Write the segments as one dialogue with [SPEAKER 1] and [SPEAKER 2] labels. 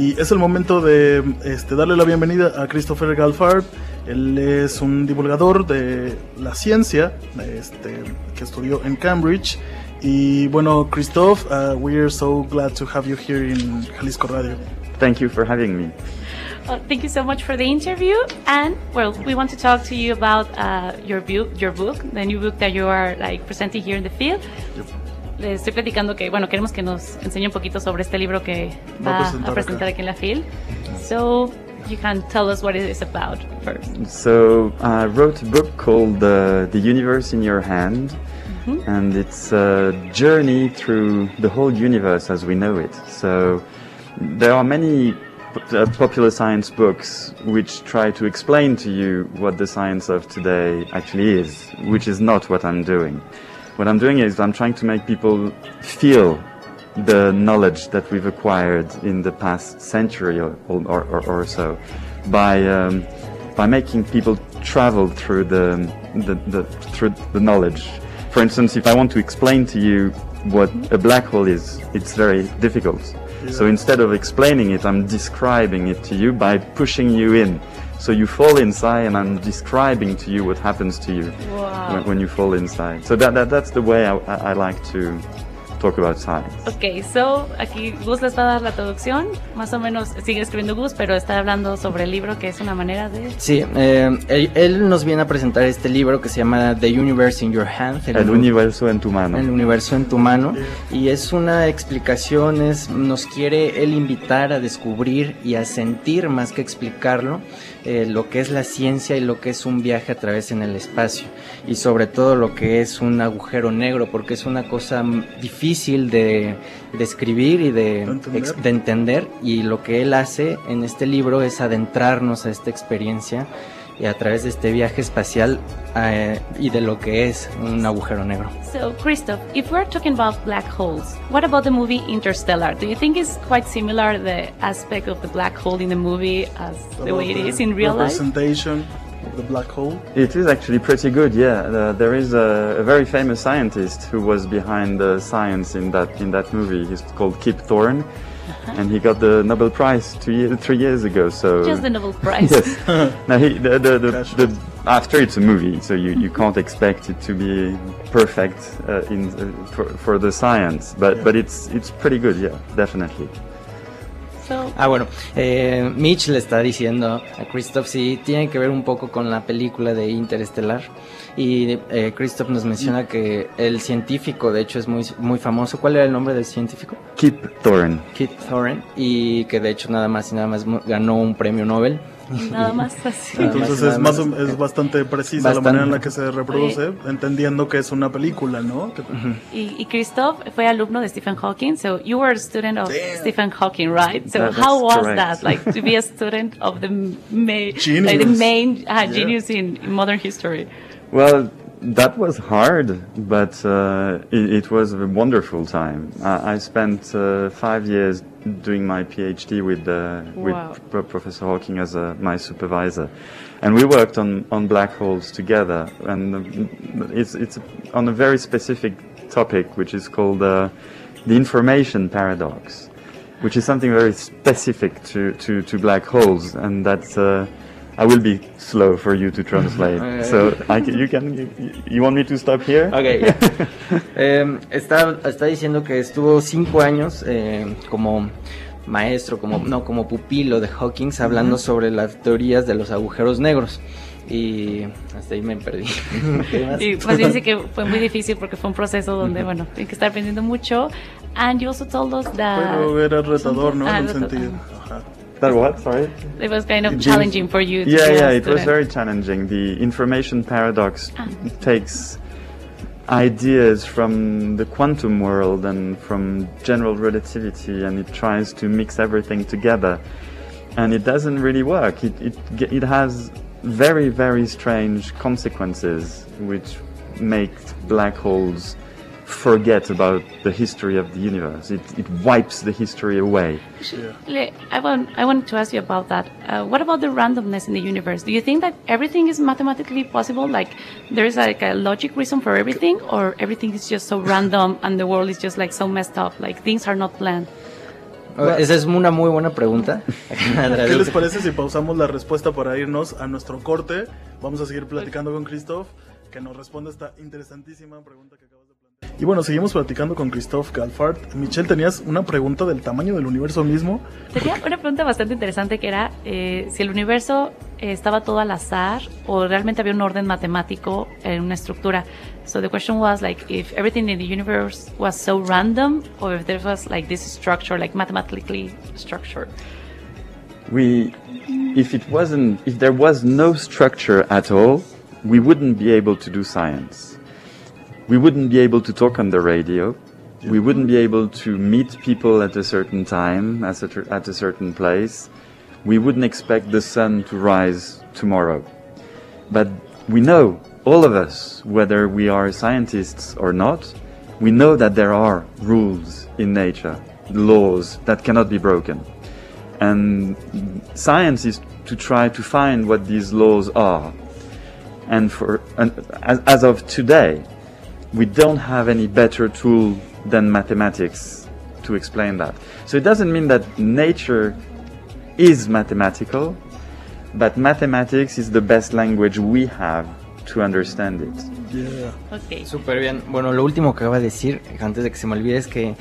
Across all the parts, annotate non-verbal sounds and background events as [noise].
[SPEAKER 1] Y es el momento de este, darle la bienvenida a Christopher Galfard. Él es un divulgador de la ciencia este, que estudió en Cambridge. Y bueno, Christoph, uh, we are so glad to have you here in Jalisco Radio.
[SPEAKER 2] Thank you for having me.
[SPEAKER 3] Well, thank you so much for the interview. And well, we want to talk to you about uh, your book, your book, the new book that you are like presenting here in the field. Le estoy platicando que bueno queremos que nos enseñe un poquito sobre este libro que va,
[SPEAKER 1] Va a presentar
[SPEAKER 3] a presentar aquí en la field. So you can tell us what it is about first.
[SPEAKER 2] So I wrote a book called uh, The Universe in Your Hand, and it's a journey through the whole universe as we know it. So there are many uh, popular science books which try to explain to you what the science of today actually is, which is not what I'm doing. What I'm doing is I'm trying to make people feel the knowledge that we've acquired in the past century or, or, or, or so by um, by making people travel through the, the, the through the knowledge. For instance, if I want to explain to you what a black hole is, it's very difficult. So instead of explaining it, I'm describing it to you by pushing you in. So you fall inside, and I'm describing to you what happens to you
[SPEAKER 3] Wow.
[SPEAKER 2] when, when you fall inside. So that, that that's the way I, I I like to talk about science.
[SPEAKER 3] Ok, so aquí Gus les va a dar la traducción. Más o menos sigue escribiendo Gus, pero está hablando sobre el libro que es una manera de.
[SPEAKER 4] Sí, eh, él, él nos viene a presentar este libro que se llama The Universe in Your Hand.
[SPEAKER 2] El universo en tu mano.
[SPEAKER 4] El universo en tu mano. Y es una explicación, es, nos quiere él invitar a descubrir y a sentir más que explicarlo eh, lo que es la ciencia y lo que es un viaje a través en el espacio. Y sobre todo lo que es un agujero negro, porque es una cosa mm, difícil de describir y de,
[SPEAKER 1] entender.
[SPEAKER 4] de entender. Y lo que él hace en este libro es adentrarnos a esta experiencia y a través de este viaje espacial eh, y de lo que es un agujero negro.
[SPEAKER 3] So, Christoph, if we're talking about black holes, what about the movie Interstellar? Do you think it's quite similar the aspect of the black hole in the movie as the way it is in real life?
[SPEAKER 1] Representation the black hole.
[SPEAKER 2] It is actually pretty good, yeah. Uh, there is a, a very famous scientist who was behind the science in that in that movie. He's called Kip Thorne, and he got the Nobel Prize two year, three years ago. So [laughs]
[SPEAKER 3] Just the Nobel Prize.
[SPEAKER 2] yes. [laughs] now he the the, the, the after it's a movie, so you, you can't expect it to be perfect uh, in uh, for, for the science, but but it's it's pretty good, yeah, definitely.
[SPEAKER 4] Ah, bueno, eh, Mitch le está diciendo a Christoph si tiene que ver un poco con la película de Interestelar. Y eh, Christoph nos menciona que el científico, de hecho, es muy, muy famoso. ¿Cuál era el nombre del científico?
[SPEAKER 2] Kip Thorne.
[SPEAKER 4] Kit Thorne. Y que de hecho nada más y nada más mu- ganó un premio Nobel. [laughs]
[SPEAKER 3] nada más así.
[SPEAKER 1] Entonces es, más, es bastante precisa la
[SPEAKER 4] Bastante.
[SPEAKER 1] manera en la que se reproduce, entendiendo que es una película, ¿no?
[SPEAKER 3] Y, y Christoph fue alumno de Stephen Hawking, so you were a student of
[SPEAKER 1] Damn.
[SPEAKER 3] Stephen Hawking, right? So
[SPEAKER 2] That-
[SPEAKER 3] how was
[SPEAKER 2] correct.
[SPEAKER 3] that, like to be a student of the main,
[SPEAKER 1] Genius.
[SPEAKER 3] like the main uh,
[SPEAKER 1] Yeah.
[SPEAKER 3] genius in, in modern history?
[SPEAKER 2] Well, that was hard, but uh, it, it was a wonderful time. I, I spent uh, five years doing my PhD with uh,
[SPEAKER 3] Wow.
[SPEAKER 2] with Pro- Professor Hawking as uh, my supervisor, and we worked on, on black holes together. And um, it's it's on a very specific topic, which is called uh, the information paradox, which is something very specific to, to, to black holes, and that's. I will be slow for you to translate.
[SPEAKER 4] Okay. [laughs]
[SPEAKER 2] So I can, you can you, you want me to stop here?
[SPEAKER 4] Ok. [laughs] Eh, está, está diciendo que estuvo cinco años eh, como maestro, como no, como pupilo de Hawkins, hablando sobre las teorías de los agujeros negros. Y hasta ahí me perdí. [laughs]
[SPEAKER 3] Y pues dice que fue muy difícil porque fue un proceso donde, bueno, tiene que estar aprendiendo mucho. And you also told us that
[SPEAKER 1] Pero era retador, ¿no?
[SPEAKER 3] Ah,
[SPEAKER 1] en el
[SPEAKER 3] retador.
[SPEAKER 1] sentido. Ajá.
[SPEAKER 2] That what? Sorry.
[SPEAKER 3] it was kind of challenging for you. To
[SPEAKER 2] Yeah, yeah, it was very challenging. The information paradox
[SPEAKER 3] Ah.
[SPEAKER 2] takes ideas from the quantum world and from general relativity and it tries to mix everything together. And it doesn't really work. It, it, it has very, very strange consequences which make black holes forget about the history of the universe. It, it wipes the history away.
[SPEAKER 3] Le- I want I wanted to ask you about that. Uh, what about the randomness in the universe? Do you think that everything is mathematically possible? Like there is like a logic reason for everything, or everything is just so random and the world is just like so messed up? Like things are not planned.
[SPEAKER 4] Oh, esa es una muy buena pregunta. [laughs] [laughs]
[SPEAKER 1] ¿Qué les parece si pausamos la respuesta para irnos a nuestro corte? Vamos a seguir platicando con Christoph, que nos responde esta interesantísima pregunta que acabas de plantear. Y bueno, seguimos platicando con Christoph Galfart. Michelle, tenías una pregunta del tamaño del universo mismo.
[SPEAKER 3] Tenía una pregunta bastante interesante que era eh, si el universo eh, estaba todo al azar o realmente había un orden matemático en una estructura. So the question was like if everything in the universe was so random or if there was like this structure, like mathematically structured.
[SPEAKER 2] We, if it wasn't, if there was no structure at all, we wouldn't be able to do science. We wouldn't be able to talk on the radio. We wouldn't be able to meet people at a certain time, at a, certain place. We wouldn't expect the sun to rise tomorrow. But we know, all of us, whether we are scientists or not, we know that there are rules in nature, laws that cannot be broken. And science is to try to find what these laws are. And for and as, as of today, we don't have any better tool than mathematics to explain that. So it doesn't mean that nature is mathematical, but mathematics is the best language we have to understand it.
[SPEAKER 1] Yeah.
[SPEAKER 3] Okay.
[SPEAKER 4] Súper bien. Bueno, lo último que acaba de decir, antes de que se me olvide, es que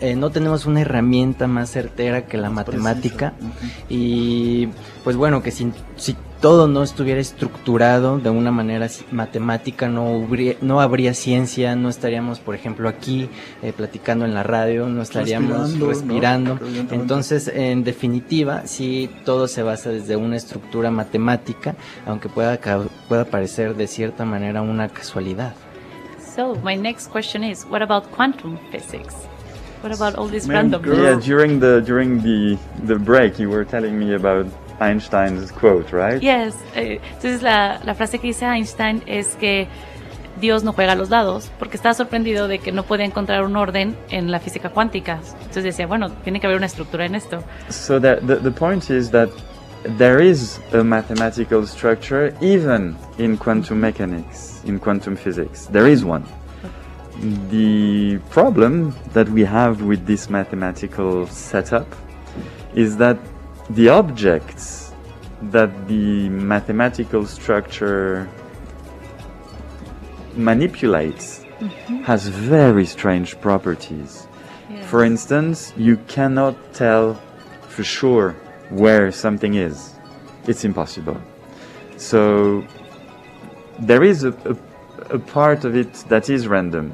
[SPEAKER 4] eh, no tenemos una herramienta más certera que la matemática. Y pues bueno, que si, si todo no estuviera estructurado de una manera matemática, no, habría, no habría ciencia, no estaríamos, por ejemplo, aquí eh, platicando en la radio, no estaríamos
[SPEAKER 1] Respirando.
[SPEAKER 4] Entonces, en definitiva, sí, todo se basa desde una estructura matemática, aunque pueda, ca- pueda parecer de cierta manera una casualidad.
[SPEAKER 3] So my next question is, what about quantum physics? What about all this
[SPEAKER 1] Man,
[SPEAKER 3] random?
[SPEAKER 1] girl.
[SPEAKER 2] Yeah, during the during the the break, you were telling me about Einstein's quote, right?
[SPEAKER 3] Yes. eh, entonces la, la frase que dice Einstein es que Dios no juega a los dados porque estaba sorprendido de que no puede encontrar un orden en la física cuántica. Entonces decía, bueno, tiene que haber una estructura en esto.
[SPEAKER 2] So that the, the point is that there is a mathematical structure even in quantum mechanics, in quantum physics. There is one. The problem that we have with this mathematical setup is that the objects that the mathematical structure manipulates mm-hmm. has very strange properties. For instance, you cannot tell for sure where something is. It's impossible. So there is a, a, a part of it that is random,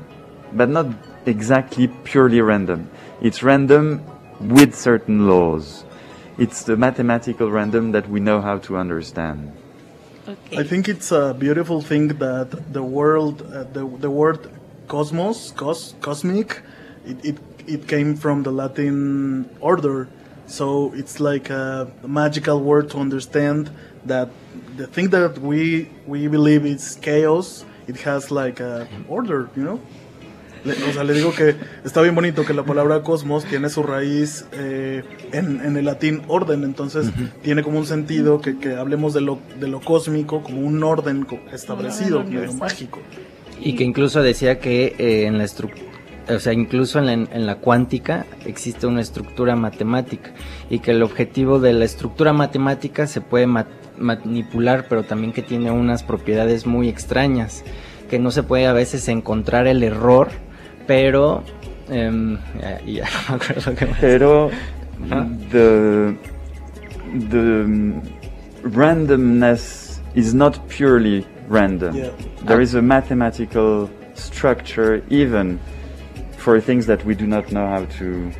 [SPEAKER 2] but not exactly purely random. It's random with certain laws. It's the mathematical random that we know how to understand.
[SPEAKER 3] Okay.
[SPEAKER 1] I think it's a beautiful thing that the world, uh, the, the word cosmos, cos, cosmic, it, it, it came from the Latin order. So it's like a magical word to understand that the thing that we, we believe is chaos, it has like a order, you know? Le- o sea, le digo que está bien bonito que la palabra cosmos tiene su raíz eh, en, en el latín orden, entonces tiene como un sentido que, que hablemos de lo, de lo cósmico como un orden establecido,
[SPEAKER 3] orden
[SPEAKER 1] medio mágico.
[SPEAKER 4] Y que incluso decía que eh, en la estructura, o sea, incluso en la, en la cuántica existe una estructura matemática y que el objetivo de la estructura matemática se puede ma- manipular, pero también que tiene unas propiedades muy extrañas, que no se puede a veces encontrar el error, pero... em, ya, ya [laughs] no me acuerdo qué más.
[SPEAKER 2] Pero
[SPEAKER 4] Huh?
[SPEAKER 2] the the um, randomness is not purely random.
[SPEAKER 1] Yeah.
[SPEAKER 2] There is a mathematical structure even for things that we do not know how to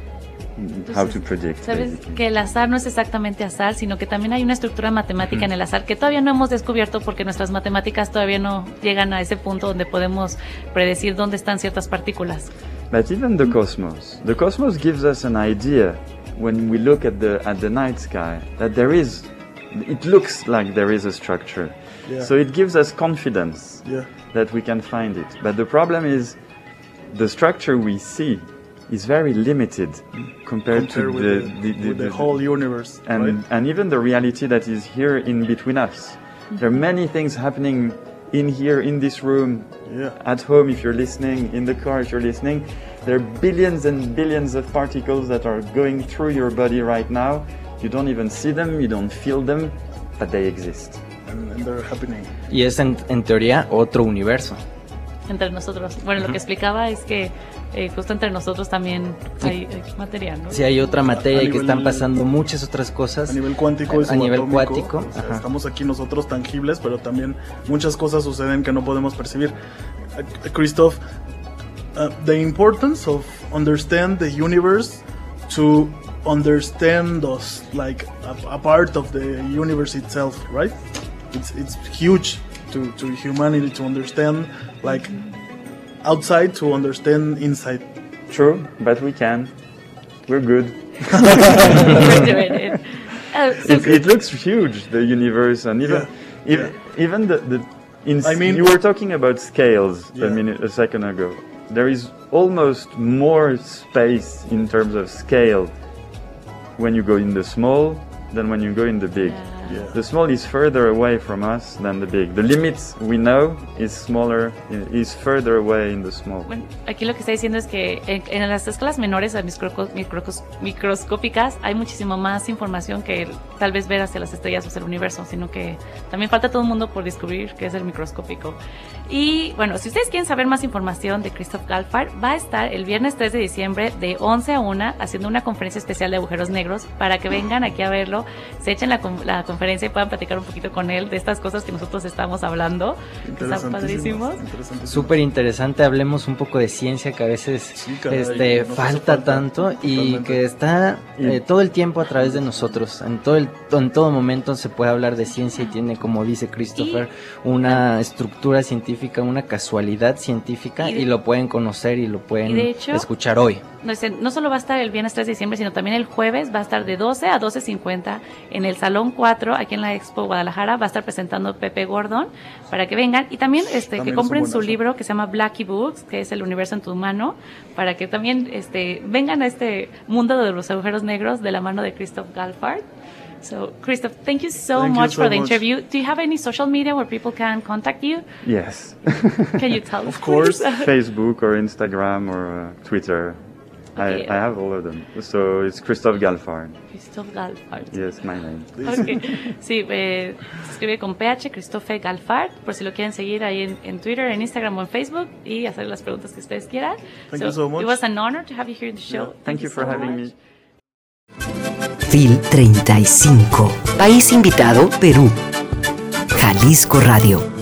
[SPEAKER 2] how to
[SPEAKER 3] Entonces,
[SPEAKER 2] predict.
[SPEAKER 3] Sabes
[SPEAKER 2] basically.
[SPEAKER 3] que el azar no es exactamente azar, sino que también hay una estructura matemática en el azar que todavía no hemos descubierto porque nuestras matemáticas todavía no llegan a ese punto donde podemos predecir dónde están ciertas partículas.
[SPEAKER 2] But even the cosmos, the cosmos gives us an idea when we look at the at the night sky that there is, it looks like there is a structure.
[SPEAKER 1] Yeah.
[SPEAKER 2] So it gives us confidence
[SPEAKER 1] Yeah.
[SPEAKER 2] that we can find it. But the problem is, the structure we see is very limited compared
[SPEAKER 1] Compare
[SPEAKER 2] to
[SPEAKER 1] with
[SPEAKER 2] the,
[SPEAKER 1] the,
[SPEAKER 2] the,
[SPEAKER 1] with the whole universe,
[SPEAKER 2] and
[SPEAKER 1] right?
[SPEAKER 2] and even the reality that is here in between us. Mm-hmm. There are many things happening in here in this room
[SPEAKER 1] Yeah.
[SPEAKER 2] at home if you're listening, in the car if you're listening, There are billions and billions of particles that are going through your body right now. You don't even see them, you don't feel them, but they exist.
[SPEAKER 1] And, and they're happening.
[SPEAKER 4] Y es en, en teoría otro universo.
[SPEAKER 3] Entre nosotros. Bueno, lo que explicaba es que eh, justo entre nosotros también hay, hay materia, ¿no?
[SPEAKER 4] Sí, hay otra materia
[SPEAKER 1] A
[SPEAKER 4] y que están pasando muchas otras cosas.
[SPEAKER 1] A nivel cuántico y
[SPEAKER 4] A nivel cuántico,
[SPEAKER 1] o sea, estamos aquí nosotros tangibles, pero también muchas cosas suceden que no podemos percibir. Uh, Christoph, uh, the importance of understand the universe to understand us, like a, a part of the universe itself, right? It's it's huge to, to humanity to understand, like outside to understand inside.
[SPEAKER 2] True, but we can. We're good. [laughs]
[SPEAKER 3] We're doing it. Uh, [laughs] so
[SPEAKER 2] It, it looks huge, the universe, and even
[SPEAKER 1] Yeah.
[SPEAKER 2] even, even the, the in,
[SPEAKER 1] I mean-
[SPEAKER 2] you were talking about scales
[SPEAKER 1] Yeah.
[SPEAKER 2] a minute a second ago. There is almost more space in terms of scale when you go in the small than when you go in the big.
[SPEAKER 1] Yeah.
[SPEAKER 2] The small is further away from us than the big. The limits we know is smaller, is further away in the small.
[SPEAKER 3] Bueno, aquí lo que está diciendo es que en, en las escalas menores, a microco- microcos- microscópicas, hay muchísimo más información que tal vez ver hacia las estrellas o hacia el universo, sino que también falta todo el mundo por descubrir qué es el microscópico. Y bueno, si ustedes quieren saber más información de Christoph Galfard, va a estar el viernes 3 de diciembre de 11 a 1 haciendo una conferencia especial de agujeros negros para que vengan aquí a verlo, se echen la, la conferencia y puedan platicar un poquito con él de estas cosas que nosotros estamos hablando. que Están padrísimos.
[SPEAKER 4] Súper interesante, hablemos un poco de ciencia que a veces
[SPEAKER 1] Sí, caray,
[SPEAKER 4] este, falta,
[SPEAKER 1] falta,
[SPEAKER 4] tanto y
[SPEAKER 1] totalmente.
[SPEAKER 4] que está eh, todo el tiempo a través de nosotros. En todo, el, en todo momento se puede hablar de ciencia y tiene, como dice Christopher, una estructura científica, una casualidad científica
[SPEAKER 3] Y de-
[SPEAKER 4] y lo pueden conocer y lo pueden
[SPEAKER 3] y de hecho-
[SPEAKER 4] escuchar hoy.
[SPEAKER 3] No, solo va a estar el viernes 3 de diciembre, sino también el jueves va a estar de 12 a 12.50 en el Salón 4, aquí en la Expo Guadalajara. Va a estar presentando Pepe Gordon para que vengan y también este,
[SPEAKER 1] También
[SPEAKER 3] que compren su libro que se llama Blackie Books, que es El universo en tu mano, para que también este, vengan a este mundo de los agujeros negros de la mano de Christoph Galfard. So, Christoph, thank you so
[SPEAKER 1] Thank you
[SPEAKER 3] much
[SPEAKER 1] so
[SPEAKER 3] for the
[SPEAKER 1] much.
[SPEAKER 3] interview. Do you have any social media where people can contact you?
[SPEAKER 2] Yes.
[SPEAKER 3] Can you tell [laughs] us?
[SPEAKER 1] Of course. [laughs]
[SPEAKER 2] Facebook or Instagram or uh, Twitter.
[SPEAKER 3] Okay.
[SPEAKER 2] I, I have all of them. So it's Christoph Galfard.
[SPEAKER 3] Christoph Galfard.
[SPEAKER 2] Yes, my name.
[SPEAKER 3] Ok. [laughs] Sí, eh, se escribe con PH, Christophe Galfard, por si lo quieren seguir ahí en, en Twitter, en Instagram o en Facebook y hacer las preguntas que ustedes quieran.
[SPEAKER 1] Thank you so much.
[SPEAKER 3] It was an honor to have you here in the show.
[SPEAKER 1] Yeah.
[SPEAKER 2] Thank you for
[SPEAKER 3] so
[SPEAKER 2] having
[SPEAKER 3] much.
[SPEAKER 2] me.
[SPEAKER 5] FIL 35. País invitado, Perú. Jalisco Radio.